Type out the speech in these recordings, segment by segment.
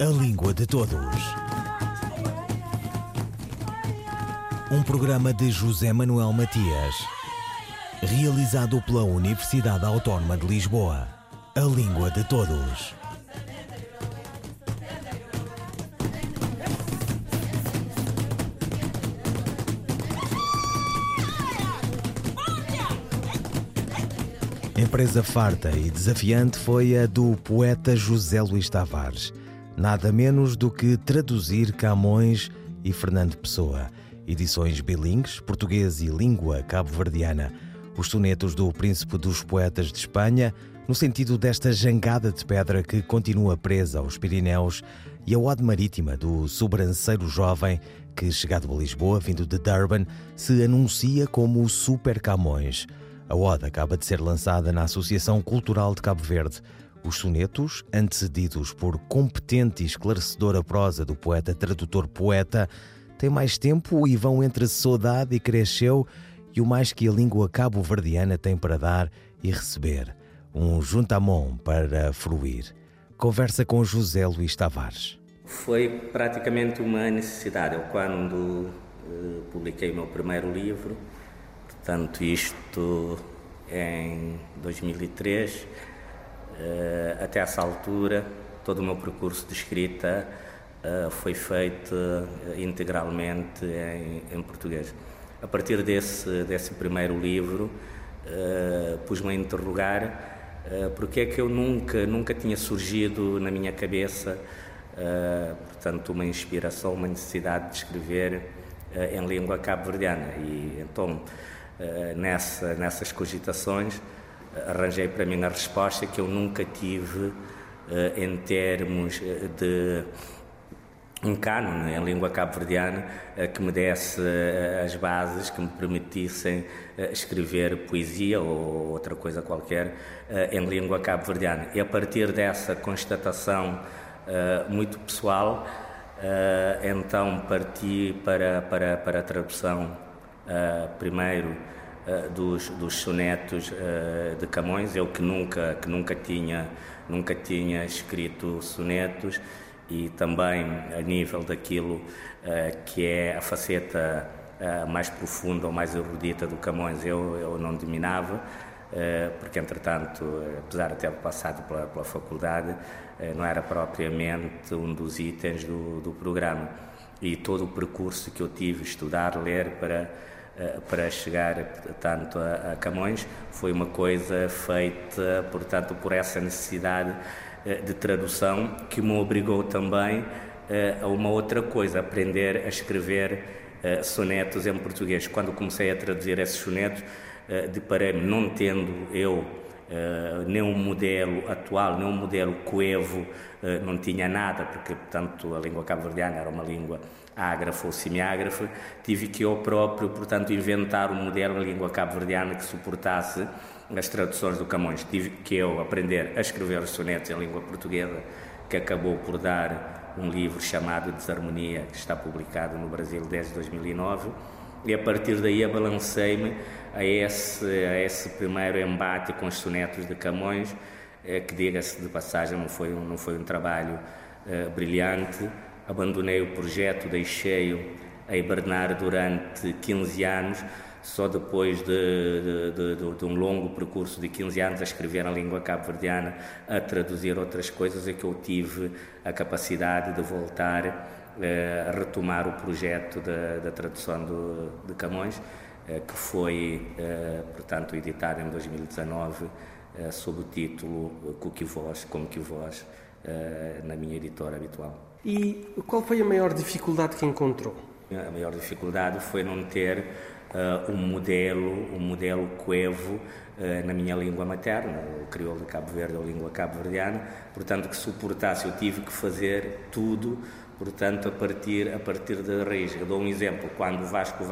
A Língua de Todos. Um programa de José Manuel Matias, realizado pela Universidade Autónoma de Lisboa. A Língua de Todos. Empresa farta e desafiante foi a do poeta José Luís Tavares. Nada menos do que traduzir Camões e Fernando Pessoa. Edições bilingues, português e língua cabo-verdiana. Os sonetos do Príncipe dos Poetas de Espanha, no sentido desta jangada de pedra que continua presa aos Pirineus, e a ode marítima do sobranceiro jovem que, chegado a Lisboa, vindo de Durban, se anuncia como o Super Camões. A Ode acaba de ser lançada na Associação Cultural de Cabo Verde. Os sonetos, antecedidos por competente e esclarecedora prosa do poeta-tradutor-poeta, têm mais tempo e vão entre saudade e cresceu e o mais que a língua cabo-verdiana tem para dar e receber. Um juntamon para fruir. Conversa com José Luís Tavares. Foi praticamente uma necessidade. Eu, quando uh, publiquei o meu primeiro livro, Portanto, isto em 2003, eh, até essa altura, todo o meu percurso de escrita eh, foi feito eh, integralmente em, em português. A partir desse, desse primeiro livro, pus-me a interrogar porque é que eu nunca, nunca tinha surgido na minha cabeça, portanto, uma inspiração, uma necessidade de escrever em língua cabo-verdiana. E então eh, nessa, nessas cogitações, eh, arranjei para mim a resposta que eu nunca tive eh, em termos de um cânone em língua cabo-verdiana que me desse as bases que me permitissem escrever poesia ou outra coisa qualquer em língua cabo-verdiana. E a partir dessa constatação muito pessoal, então parti para, para, para a tradução primeiro uh, dos, dos sonetos uh, de Camões, eu que nunca, que nunca, tinha, nunca tinha escrito sonetos e também a nível daquilo que é a faceta mais profunda ou mais erudita do Camões, eu, eu não dominava. porque entretanto, apesar de ter passado pela, pela faculdade, não era propriamente um dos itens do, do programa. E todo o percurso que eu tive, estudar, ler, para eh, para chegar tanto a, Camões foi uma coisa feita, portanto, por essa necessidade eh, de tradução que me obrigou também eh, a uma outra coisa, aprender a escrever sonetos em português. Quando comecei a traduzir esses sonetos, deparei-me, não tendo eu Uh, nem um modelo atual, nem um modelo coevo, uh, não tinha nada, porque, portanto, a língua cabo-verdiana era uma língua ágrafa ou semiágrafa, tive que eu próprio, portanto, inventar um modelo em língua cabo-verdiana que suportasse as traduções do Camões. Tive que eu aprender a escrever os sonetos em língua portuguesa, que acabou por dar um livro chamado Desarmonia, que está publicado no Brasil desde 2009, e a partir daí abalancei-me a esse, a esse primeiro embate com os sonetos de Camões, eh, que diga-se de passagem, não foi um, não foi um trabalho eh, brilhante, abandonei o projeto, deixei-o a hibernar durante 15 anos, só depois de, de, de, de, um longo percurso de 15 anos a escrever na língua cabo-verdiana, a traduzir outras coisas, é que eu tive a capacidade de voltar eh, a retomar o projeto da, tradução do, de Camões, eh, que foi, eh, portanto, editado em 2019 eh, sob o título Cookie Voz, como que voz, eh, na minha editora habitual. E qual foi a maior dificuldade que encontrou? A maior dificuldade foi não ter uh, um modelo, um modelo coevo uh, na minha língua materna, o crioulo de Cabo Verde ou língua cabo-verdiana, portanto que suportasse, eu tive que fazer tudo portanto, a partir, a partir da raiz. Eu dou um exemplo, quando Vasco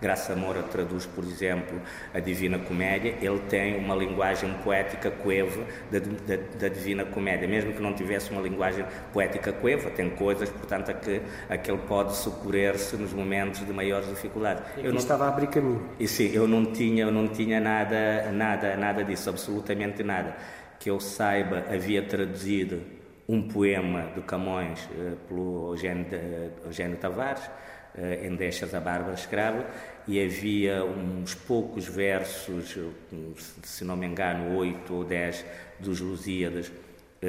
Graça Moura traduz, por exemplo, a Divina Comédia, ele tem uma linguagem poética coeva da, da, da Divina Comédia, mesmo que não tivesse uma linguagem poética coeva, tem coisas, portanto, a que, a que ele pode socorrer-se nos momentos de maiores dificuldades. eu não estava a abrir caminho. E sim, eu não tinha, eu não tinha nada, nada, nada disso, absolutamente nada. Que eu saiba, havia traduzido um poema de Camões pelo Eugênio, Eugênio Tavares, em Deixas a Bárbara Escrava, e havia uns poucos versos, se não me engano, oito ou dez dos Lusíadas,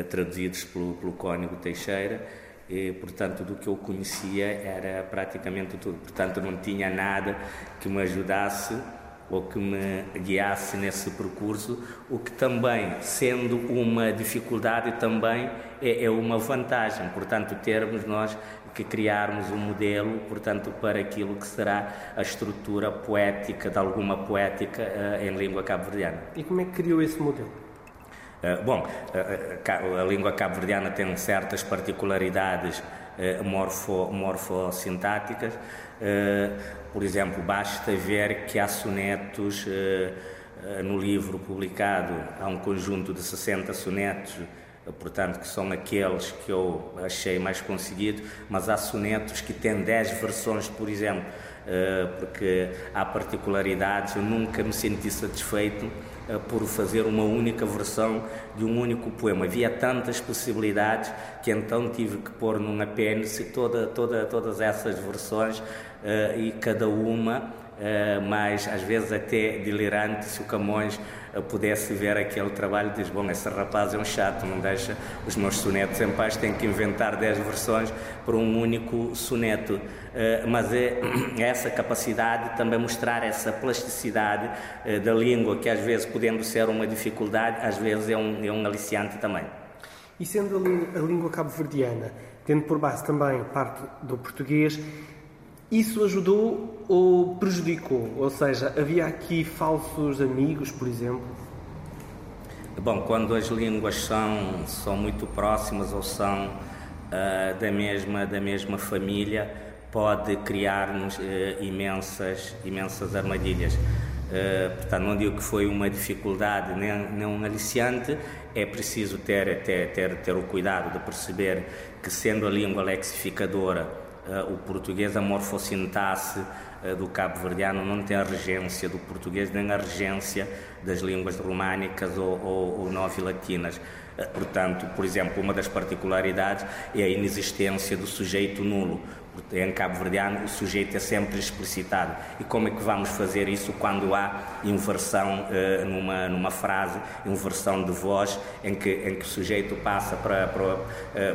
traduzidos pelo, pelo Teixeira, e, portanto, do que eu conhecia era praticamente tudo. Portanto, não tinha nada que me ajudasse ou que me guiasse nesse percurso, o que também, sendo uma dificuldade, também é, é uma vantagem. Portanto, termos nós que criarmos um modelo, portanto, para aquilo que será a estrutura poética, de alguma poética uh, em língua cabo-verdiana. E como é que criou esse modelo? Uh, bom, uh, a língua cabo-verdiana tem certas particularidades morfo, morfossintáticas. Por exemplo, basta ver que há sonetos no livro publicado, há um conjunto de 60 sonetos portanto, que são aqueles que eu achei mais conseguido, mas há sonetos que têm 10 versões, por exemplo, eh, porque há particularidades, eu nunca me senti satisfeito eh, por fazer uma única versão de um único poema. Havia tantas possibilidades que então tive que pôr num apêndice toda, toda, todas essas versões eh, e cada uma uh, mas às vezes até delirante se o Camões pudesse ver aquele trabalho diz, bom, esse rapaz é um chato, não deixa os meus sonetos em paz, tem que inventar 10 versões para um único soneto. Uh, mas é, é, essa capacidade também mostrar essa plasticidade da língua, que às vezes podendo ser uma dificuldade, às vezes é um, é um aliciante também. E sendo a língua cabo-verdiana, tendo por base também parte do português, isso ajudou ou prejudicou? Ou seja, havia aqui falsos amigos, por exemplo? Bom, quando as línguas são, são muito próximas ou são uh, da, mesma, da mesma família, pode criar-nos uh, imensas, imensas armadilhas. Uh, portanto, não digo que foi uma dificuldade nem, nem um aliciante, é preciso ter, ter, ter, ter o cuidado de perceber que, sendo a língua lexificadora o português, a morfossintaxe do cabo-verdiano não tem a regência do português nem a regência das línguas românicas ou, ou, ou novilatinas. Portanto, por exemplo, uma das particularidades é a inexistência do sujeito nulo. Em cabo-verdiano, o sujeito é sempre explicitado. E como é que vamos fazer isso quando há inversão uh, numa, numa frase, inversão de voz, em que, em que o sujeito passa para, para, uh,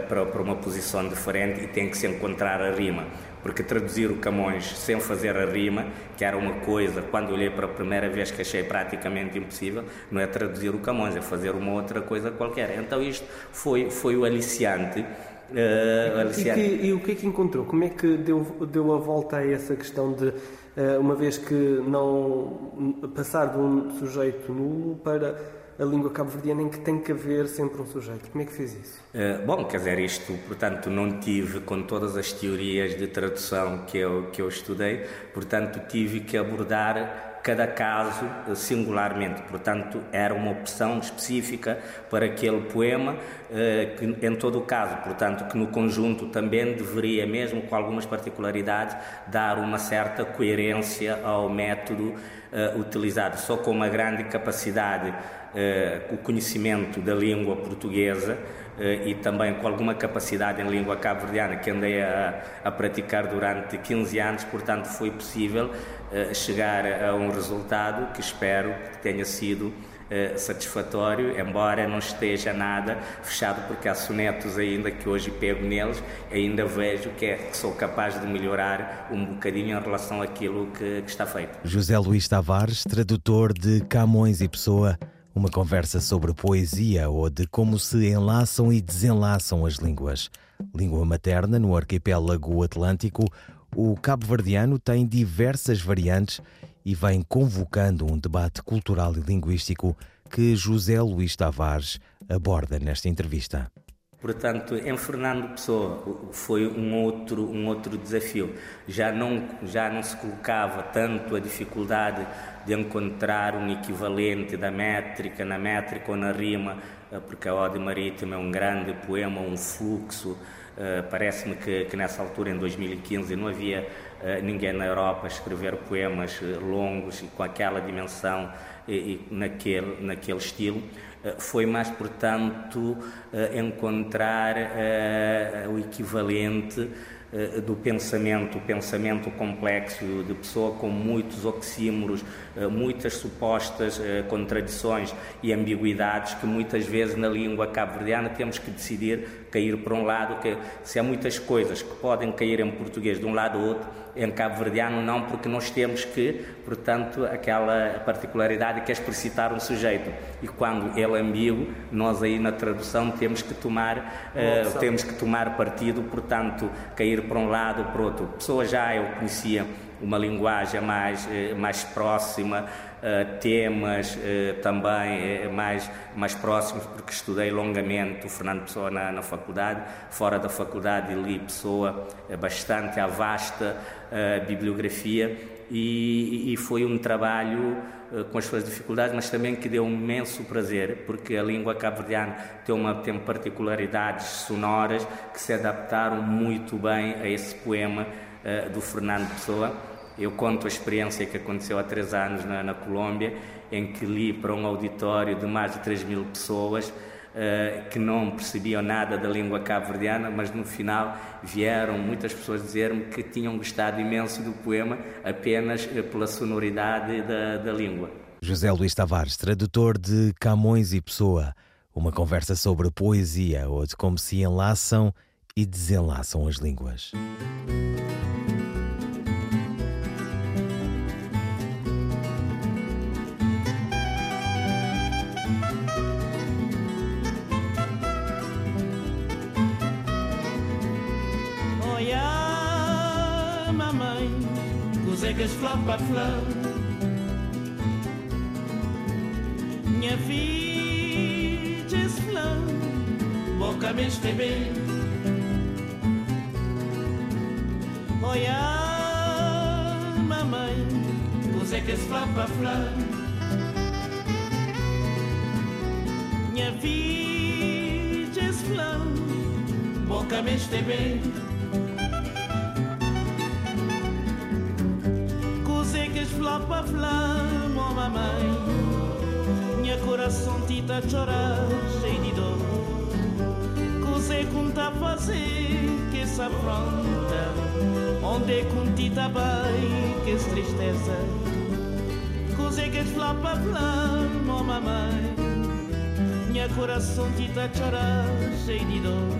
para, para uma posição diferente e tem que se encontrar a rima? Porque traduzir o Camões sem fazer a rima, que era uma coisa, quando olhei para a primeira vez que achei praticamente impossível, não é traduzir o Camões, é fazer uma outra coisa qualquer. Então isto foi, foi o aliciante. Uh. E, que, e, o que é que encontrou? Como é que deu, deu a volta a essa questão de, uh, uma vez que não passar de um sujeito nulo para a língua cabo-verdiana em que tem que haver sempre um sujeito. Como é que fez isso? Uh, bom, quer dizer, isto, portanto, não tive com todas as teorias de tradução que eu, que eu estudei, portanto, tive que abordar cada caso singularmente. Portanto, era uma opção específica para aquele poema, eh, que em todo o caso, portanto, que no conjunto também deveria, mesmo com algumas particularidades, dar uma certa coerência ao método eh, utilizado. Só com uma grande capacidade, eh, o conhecimento da língua portuguesa, e também com alguma capacidade em língua cabo-verdiana que andei a, a, praticar durante 15 anos, portanto foi possível chegar a um resultado que espero que tenha sido satisfatório, embora não esteja nada fechado, porque há sonetos ainda que hoje pego neles, ainda vejo que, é, que sou capaz de melhorar um bocadinho em relação àquilo que, que está feito. José Luís Tavares, tradutor de Camões e Pessoa, uma conversa sobre poesia ou de como se enlaçam e desenlaçam as línguas. Língua materna no arquipélago atlântico, o cabo-verdiano tem diversas variantes e vem convocando um debate cultural e linguístico que José Luís Tavares aborda nesta entrevista. Portanto, em Fernando Pessoa foi um outro, um outro desafio. Já não, já não se colocava tanto a dificuldade de encontrar um equivalente da métrica, na métrica ou na rima, uh, porque a Ode Marítima é um grande poema, um fluxo. Uh, Parece-me que, que, nessa altura, em 2015, não havia ninguém na Europa a escrever poemas longos e com aquela dimensão e, e naquele, naquele estilo. Foi mais, portanto, encontrar o equivalente eh, do pensamento, o pensamento complexo de pessoa com muitos oxímoros, eh, muitas supostas eh, contradições e ambiguidades que muitas vezes na língua cabo-verdiana temos que decidir cair para um lado, que se há muitas coisas que podem cair em português de um lado ou outro, em cabo-verdiano não, porque nós temos que, portanto, aquela particularidade que é explicitar um sujeito. E quando ele é ambíguo, nós aí na tradução temos que tomar, uh, temos que tomar partido, portanto, cair para um lado para outro. Pessoa já eu conhecia uma linguagem mais, eh, mais próxima, eh, temas eh, também mais, mais próximos, porque estudei longamente o Fernando Pessoa na, na faculdade, fora da faculdade li Pessoa bastante a vasta bibliografia e, e foi um trabalho com as suas dificuldades, mas também que deu um imenso prazer, porque a língua cabo-verdiana tem, uma, tem particularidades sonoras que se adaptaram muito bem a esse poema uh, do Fernando Pessoa. Eu conto a experiência que aconteceu há três anos na, na Colômbia, em que li para um auditório de mais de 3 mil pessoas uh, que não percebiam nada da língua cabo-verdiana, mas no final vieram muitas pessoas dizer-me que tinham gostado imenso do poema apenas uh, pela sonoridade da, da língua. José Luís Tavares, tradutor de Camões e Pessoa, uma conversa sobre poesia ou de como se enlaçam e desenlaçam as línguas. Cegas flor para flor. Minha vida é flor, boca me esteve. Olha, mamãe, cegas flor para flor. Minha vida é flor, boca me esteve. Flapa flama, oh mamãe. Minha coração tita chorar, cheio de dor. Cosé com tá fazer que essa afronta. Onde com tita vai que tristeza. Cosé que flapa flama, oh mamãe. Minha coração tita chorar, cheio de dor.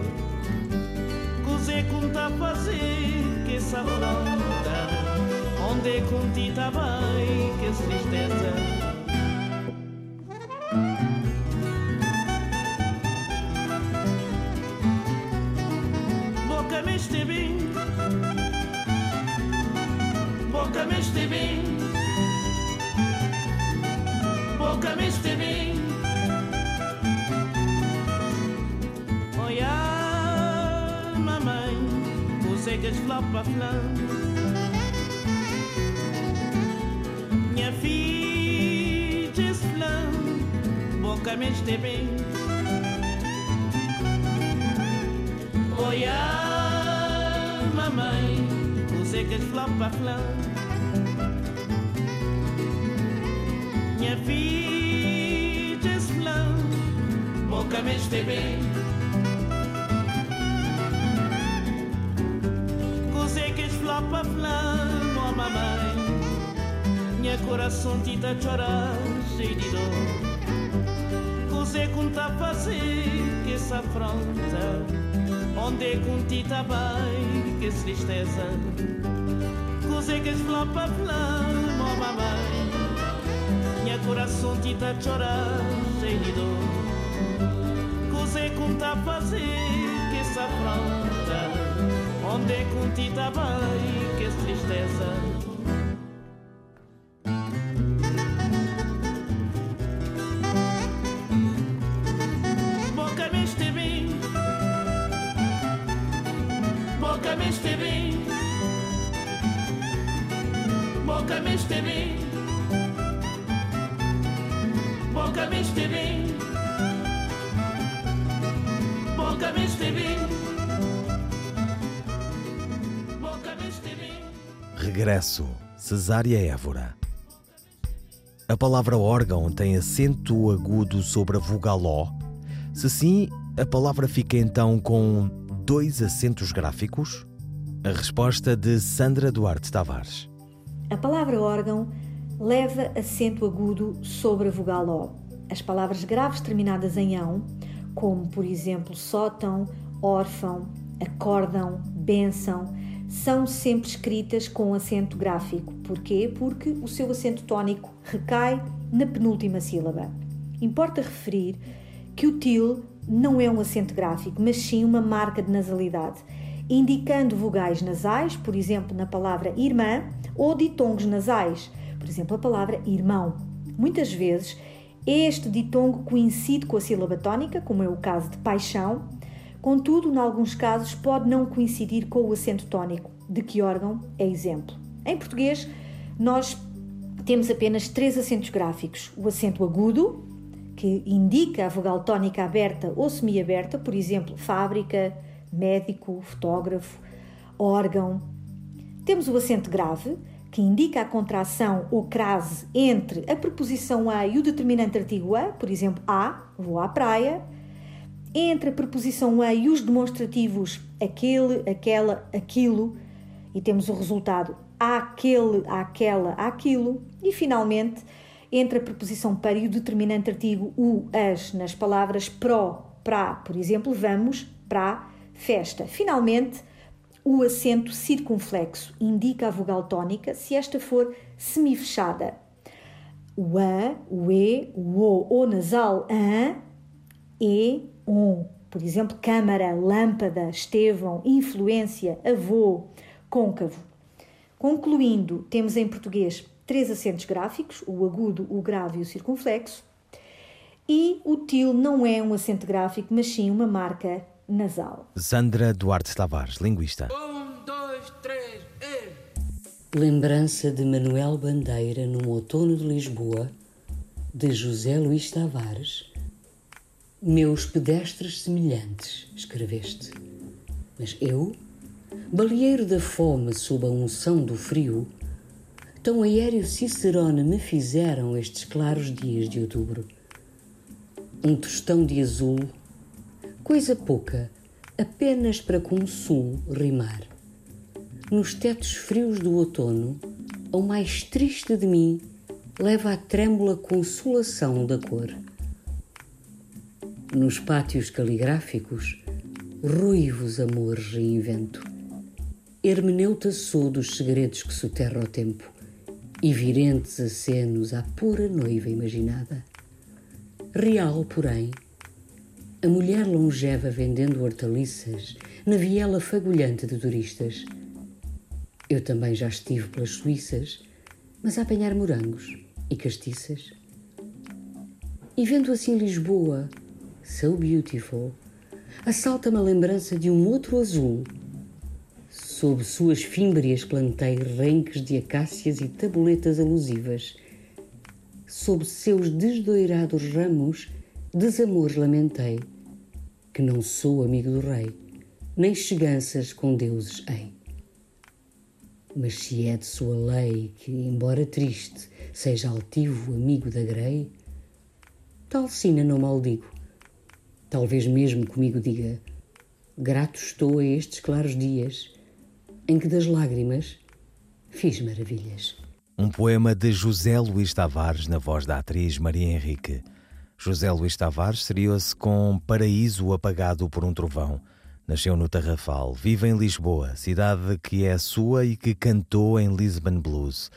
Cosé com tá fazer que essa afronta onde conti tá bem, que tristeza. Boca me esteve, boca me esteve, boca me esteve. Olha, mamãe, você que es flapa flan. me esté bem. Olha, mamãe, você que flop a flã. Minha filha flã, boca me bem. Você que flop a flã, oh mamãe. Minha coração tita chorar, cheio de dor. Você conta fazer que essa afronta Onde conti tá bem que tristeza. Cosé que flopa flama, oh mamãe. Minha coração te tá chorar cheio de dor. Cosé conta fazer que essa afronta Onde conti tá bem que tristeza Boca me bem. Boca me bem. Regresso. Cesária Évora. A palavra órgão tem acento agudo sobre a vogal O. Se sim, a palavra fica então com dois acentos gráficos? A resposta de Sandra Duarte Tavares. A palavra órgão leva acento agudo sobre a vogal O. As palavras graves terminadas em ão, como por exemplo sótão, órfão, acórdão, bênção, são sempre escritas com acento gráfico. Porquê? Porque o seu acento tónico recai na penúltima sílaba. Importa referir que o til não é um acento gráfico, mas sim uma marca de nasalidade, indicando vogais nasais, por exemplo, na palavra irmã, ou ditongos nasais, por exemplo, a palavra irmão. Muitas vezes este ditongo coincide com a sílaba tónica, como é o caso de paixão, contudo, em alguns casos, pode não coincidir com o acento tónico, de que órgão é exemplo. Em português, nós temos apenas três acentos gráficos: o acento agudo, que indica a vogal tónica aberta ou semiaberta, por exemplo, fábrica, médico, fotógrafo, órgão. Temos o acento grave, que indica a contração ou crase entre a preposição a e o determinante artigo a, por exemplo, a, vou à praia, entre a preposição a e os demonstrativos aquele, aquela, aquilo, e temos o resultado aquele, aquela, aquilo, e finalmente entre a preposição para e o determinante artigo o, as nas palavras pró, para, por exemplo, vamos para festa. Finalmente, o acento circunflexo indica a vogal tónica se esta for semifechada. O a, o e, o o, o nasal a, e, on. Por exemplo, câmara, lâmpada, estevão, influência, avô, côncavo. Concluindo, temos em português três acentos gráficos, o agudo, o grave e o circunflexo. E o til não é um acento gráfico, mas sim uma marca nasal. Sandra Duarte Tavares, linguista. Um, dois, três, e... Lembrança de Manuel Bandeira num outono de Lisboa, de José Luís Tavares. Meus pedestres semelhantes, escreveste. Mas eu, baleeiro da fome sob a unção do frio, Tão aéreo Cicerone me fizeram estes claros dias de outubro. Um tostão de azul, coisa pouca, apenas para com sul rimar. Nos tetos frios do outono, ao mais triste de mim, leva a trêmula consolação da cor. Nos pátios caligráficos, ruivos amores reinvento. Hermeneuta sou dos segredos que soterra o tempo e virentes acenos à pura noiva imaginada. Real, porém, a mulher longeva vendendo hortaliças na viela fagulhante de turistas. Eu também já estive pelas Suíças, mas a apanhar morangos e castiças. E vendo assim Lisboa, so beautiful, assalta-me a lembrança de um outro azul Sob suas fímbrias plantei renques de acácias e tabuletas alusivas. Sob seus desdoirados ramos, desamores lamentei, que não sou amigo do rei, nem cheganças com deuses hei. Mas se é de sua lei que, embora triste, seja altivo amigo da grei, tal sina não maldigo. Talvez mesmo comigo diga: Grato estou a estes claros dias em que das lágrimas fiz maravilhas. Um poema de José Luís Tavares na voz da atriz Maria Henrique. José Luís Tavares seriou-se com Paraíso apagado por um trovão. Nasceu no Tarrafal, vive em Lisboa, cidade que é sua e que cantou em Lisbon Blues.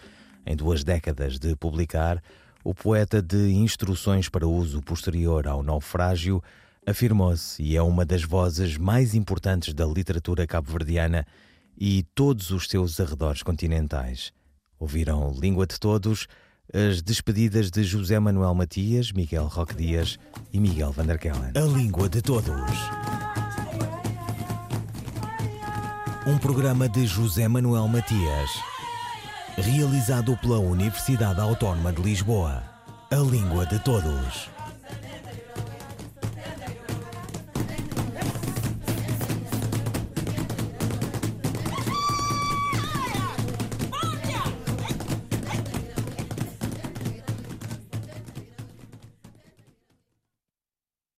Em duas décadas de publicar, o poeta de instruções para uso posterior ao naufrágio afirmou-se e é uma das vozes mais importantes da literatura cabo-verdiana e todos os seus arredores continentais. Ouviram Língua de Todos, as despedidas de José Manuel Matias, Miguel Roque Dias e Miguel Vanderkellen. A Língua de Todos. Um programa de José Manuel Matias, realizado pela Universidade Autónoma de Lisboa. a língua de todos.